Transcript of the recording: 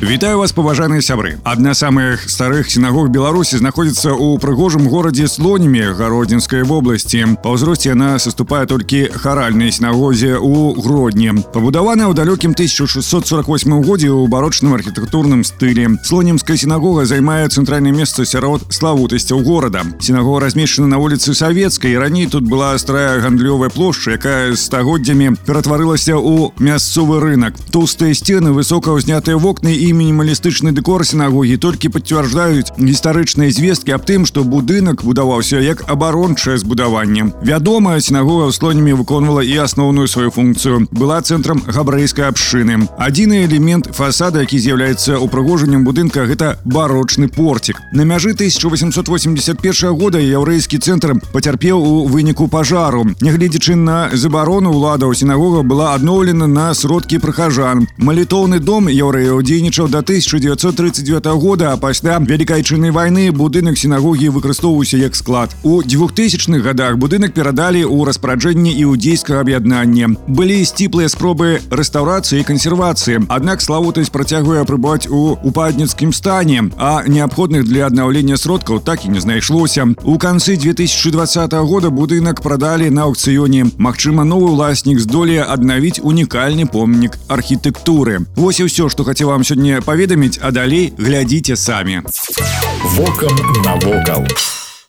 Вітаю вас паважаныя сябры адна з самых старых сінагог беларусі знаходзіцца ў прыгожым горадзе слонімі гародзінскай вобласці па ўзросце яна саступае толькі харальнай сінагозе ў гродні пабудаваная ў далёкім 1648 годзе ў барочным архітэктурным стылі слонімская сінагога займае цэнтральнае месца сярод славутасцяў горада сінагога размешчана на вуліцы савецкай раней тут была старая гандлёвая плошча якая стагоддзямі ператварылася ў мясцовы рынок тоўстыя сцены высока ўзнятыя вокны і мінімалістычны дэкор сінагогі толькі пацвярджаюць гістарычныя звесткі аб тым што будынак будаваўся як абарончае збудаванне. Вядома сінагога ў слонямі выконвала і асноўную сваю функцыю. Была цэнтрам габрэйскай абшчыны. Адзіны элемент фасада які з'яўляецца упрыгожаннем будынка гэта барочны порцік. На мяжы 1881 года яўрэйскі цэнтр пацярпеў у выніку пажару. Нягледзячы на забарону ўлада ў сінагога была адноўлена на сродкі прыхажан малітоўны дом яўрэяў дзейнічаў дзейнічаў да 1939 года а пасля вялікай чыннай вайны будынак сінагогі выкарыстоўваўся як склад у 2000-х годах будынак перадалі ў распараджэнне іудзейскага аб'яднання былі сціплыя спробы рэстаўрацыі і кансервацыі аднак славутасць працягвае прыбываць у упадніцкім стане а неабходных для аднаўлення сродкаў так і не знайшлося у канцы 2020 года будынак прадалі на аукцыёне Магчыма новы ўласнік здолее аднавіць унікальны помнік архітэктуры Вось і ўсё што хацеў вам сёння паведаміць а далей глядзіце самі Вокам навокал.